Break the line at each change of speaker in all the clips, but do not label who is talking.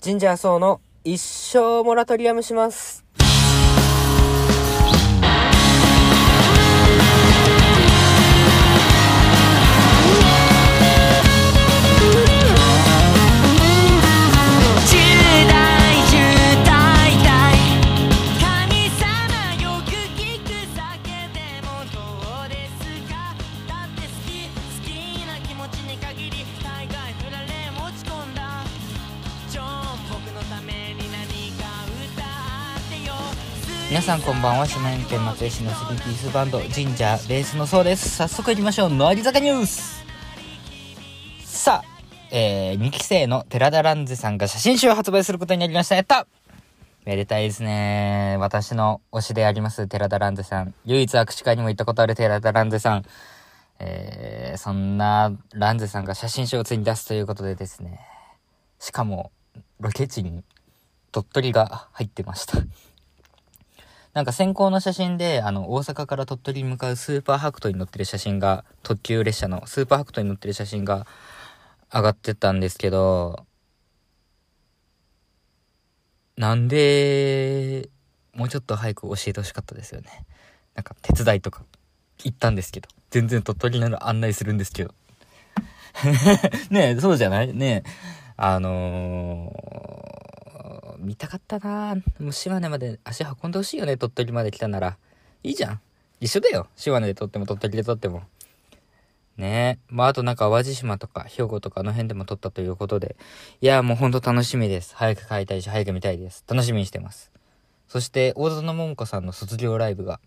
ジンジャーソーの一生モラトリアムします。
皆さんこんばんは島根県松江市のスリーピースバンドジンジャーベースのそうです。早速いきましょう。のり坂ニュース。さあえー、2期生の寺田蘭ズさんが写真集を発売することになりました。やっためでたいですね。私の推しであります寺田蘭ズさん。唯一握手会にも行ったことある寺田蘭ズさん。えー、そんなランズさんが写真集をついに出すということでですね。しかもロケ地に鳥取が入ってました。なんか先行の写真で、あの、大阪から鳥取に向かうスーパーハクトに乗ってる写真が、特急列車のスーパーハクトに乗ってる写真が上がってたんですけど、なんで、もうちょっと早く教えてほしかったですよね。なんか手伝いとか行ったんですけど、全然鳥取なら案内するんですけど。ねえ、そうじゃない？ねえ。あのー、見たかったなもう島根まで足運んでほしいよね、鳥取まで来たなら。いいじゃん。一緒だよ。島根で撮っても鳥取で撮っても。ねえ。まあ、あとなんか淡路島とか兵庫とかあの辺でも撮ったということで。いや、もうほんと楽しみです。早く帰りたいし、早く見たいです。楽しみにしてます。そして、大園桃子さんの卒業ライブが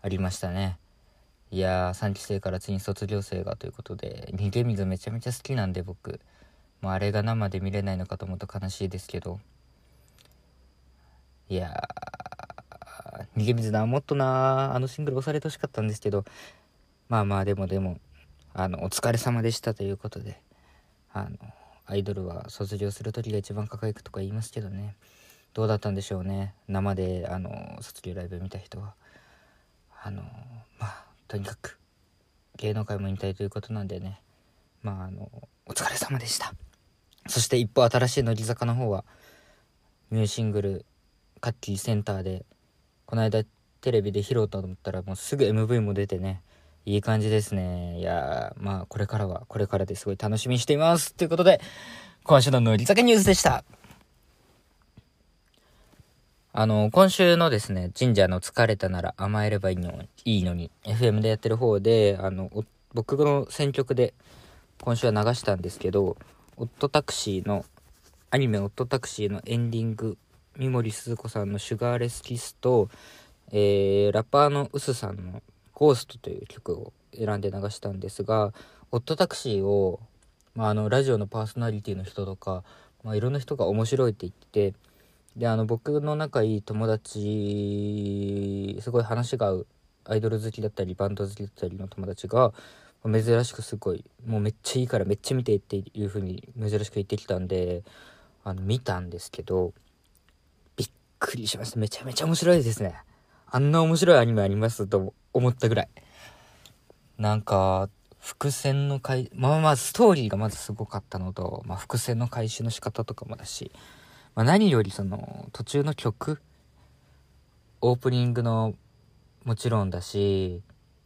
ありましたね。いやー、3期生からついに卒業生がということで、逃げ水めちゃめちゃ好きなんで僕。もうあれが生で見れないのかと思うと悲しいですけど。いやー、逃げ水な、もっとな、あのシングル押されてほしかったんですけど、まあまあでもでも、あの、お疲れ様でしたということで、あの、アイドルは卒業する時が一番輝くとか言いますけどね、どうだったんでしょうね、生で、あの、卒業ライブ見た人は。あの、まあ、とにかく、芸能界も引退ということなんでね、まあ、あの、お疲れ様でした。そして一方新しい乃木坂の方は、ニューシングル、カッキーセンターで、この間テレビで披露と思ったらもうすぐ MV も出てね、いい感じですね。いや、まあこれからは、これからですごい楽しみにしています。ということで、今週の乃木坂ニュースでした。あの、今週のですね、神社の疲れたなら甘えればいいのいいのに、FM でやってる方で、あの、僕の選曲で今週は流したんですけど、オットタクシーの、アニメオットタクシーのエンディング、三森すず子さんのシュガーレスキスと、えー、ラッパーのウスさんのゴーストという曲を選んで流したんですが、オットタクシーを、まあ、あの、ラジオのパーソナリティの人とか、まあ、いろんな人が面白いって言ってて、で、あの、僕の仲いい友達、すごい話が合う、アイドル好きだったり、バンド好きだったりの友達が、珍しくすごい、もうめっちゃいいからめっちゃ見てっていう風に珍しく言ってきたんで、あの、見たんですけど、くりしました。めちゃめちゃ面白いですね。あんな面白いアニメありますと思ったぐらい。なんか、伏線の回、まあまあストーリーがまずすごかったのと、まあ伏線の回収の仕方とかもだし、まあ何よりその途中の曲、オープニングのもちろんだし、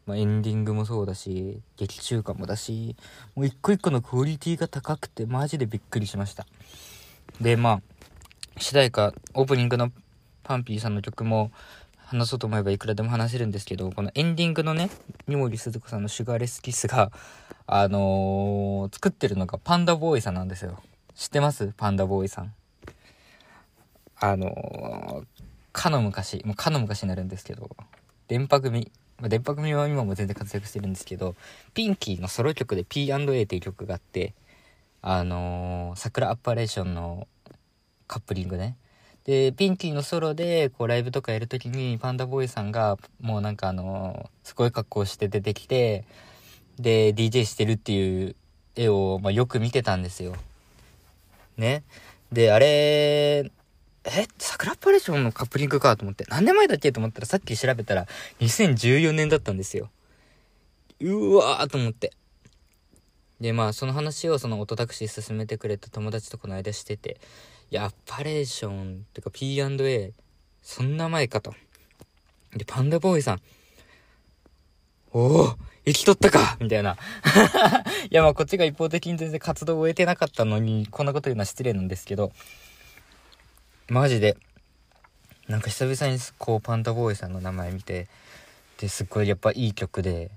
まあ、エンディングもそうだし、劇中歌もだし、もう一個一個のクオリティが高くてマジでびっくりしました。で、まあ、主題歌、オープニングのパンピーさんの曲も話そうと思えばいくらでも話せるんですけど、このエンディングのね、三森すず子さんのシュガーレスキスが、あのー作ってるのがパンダボーイさんなんですよ。知ってます？パンダボーイさん。あのーかの昔、もうかの昔になるんですけど、電波組、まあ、電波組は今も全然活躍してるんですけど、ピンキーのソロ曲で P&A っていう曲があって、あのー、桜アッパレーションのカップリングね。で、ピンキーのソロで、こう、ライブとかやるときに、パンダボーイさんが、もうなんかあのすごい格好して出てきて、で、DJ してるっていう絵を、まあ、よく見てたんですよ。ね。で、あれ、え桜パレーションのカップリングかと思って、何年前だっけと思ったらさっき調べたら2014年だったんですよ。うわーと思って。でまあその話をそのオトタクシー進めてくれた友達とこの間してていやアパレーションってか P&A そんな前かと。でパンダボーイさん。おお生きとったか。みたいな。いやまあこっちが一方的に全然活動を終えてなかったのにこんなこと言うのは失礼なんですけど。マジで。なんか久々にこうパンダボーイさんの名前見てですっごいやっぱいい曲で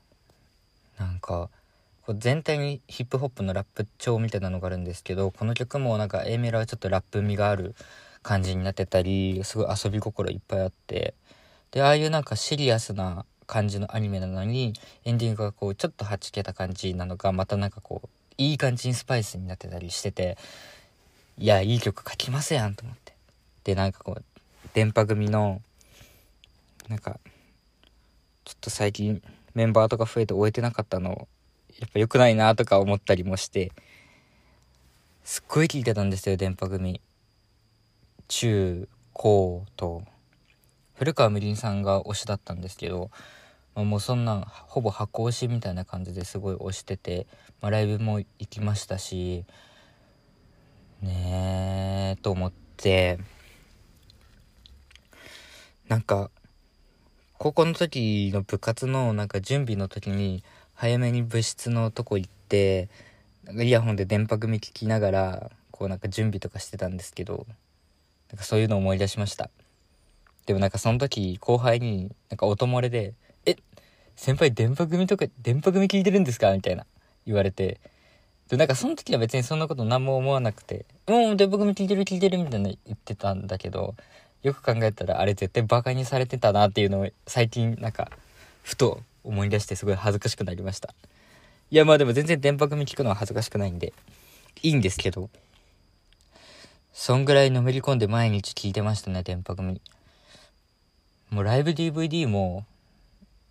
なんかこう全体にヒップホップのラップ調みたいなのがあるんですけどこの曲もなんか A メロはちょっとラップ味がある感じになってたりすごい遊び心いっぱいあってでああいうなんかシリアスな感じのアニメなのにエンディングがこうちょっとはちけた感じなのがまたなんかこういい感じにスパイスになってたりしてていやいい曲書きますやんと思って。でなんかこう電波組のなんかちょっと最近メンバーとか増えて終えてなかったのをやっぱ良くないなとか思ったりもしてすっごい聞いてたんですよ電波組。中高と。古川みりんさんが推しだったんですけど、まあ、もうそんなほぼ箱推しみたいな感じですごい推してて、まあ、ライブも行きましたしねえと思って。なんか高校の時の部活のなんか準備の時に早めに部室のとこ行ってなんかイヤホンで電波組聞きながらこうなんか準備とかしてたんですけどなんかそういうのを思い出しましたでもなんかその時後輩になんか音漏れで「え先輩電波組とか電波組聞いてるんですか?」みたいな言われてでなんかその時は別にそんなこと何も思わなくて「もう電波組聞いてる聞いてる」みたいな言ってたんだけどよく考えたらあれ絶対バカにされてたなっていうのを最近なんかふと思い出してすごい恥ずかしくなりました。いやまあでも全然電波組聞くのは恥ずかしくないんでいいんですけどそんぐらいのめり込んで毎日聞いてましたね電波組。もうライブ DVD も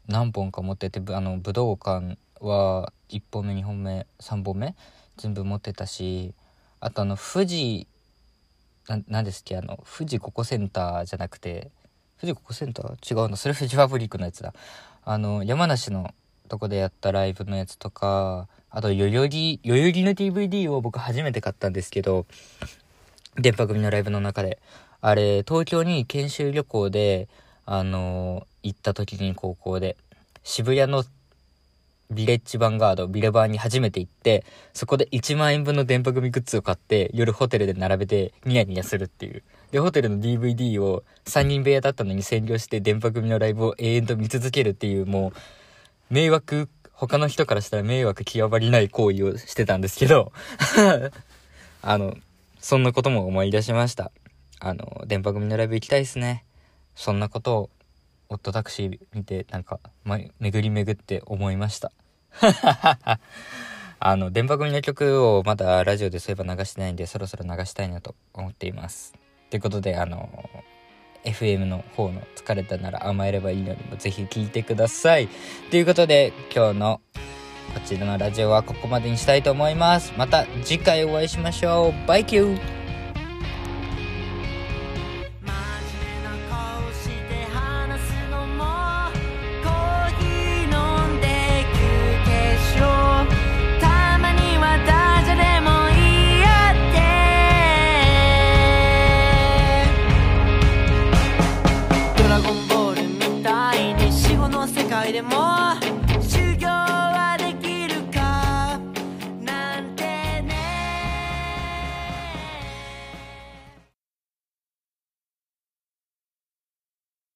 何本か持っててあの武道館は1本目2本目3本目全部持ってたしあとあの富士なんですっけあの富士ココセンターじゃなくて富士ココセンター？違うのそれ富士ファブリックのやつだ。あの山梨のとこでやったライブのやつとかあと代々木代々木の DVD を僕初めて買ったんですけど電波組のライブの中で。あれ東京に研修旅行であの行った時に高校で渋谷のビレッジヴァンガードビレバーに初めて行ってそこで1万円分の電波組グッズを買って夜ホテルで並べてニヤニヤするっていう。でホテルの DVD を3人部屋だったのに占領して電波組のライブを永遠と見続けるっていうもう迷惑他の人からしたら迷惑極まりない行為をしてたんですけど あのそんなことも思い出しました。あのでんぱ組のライブ行きたいですね。そんなことを。オッドタクシー見てなんか、ま、巡り巡って思いました。あのでんぱ組の曲をまだラジオでそういえば流してないんでそろそろ流したいなと思っています。ということであの FM の方の「疲れたなら甘えればいいのに」もぜひ聴いてください。ということで今日のこちらのラジオはここまでにしたいと思います。また次回お会いしましょう。バイキュー。fighting more.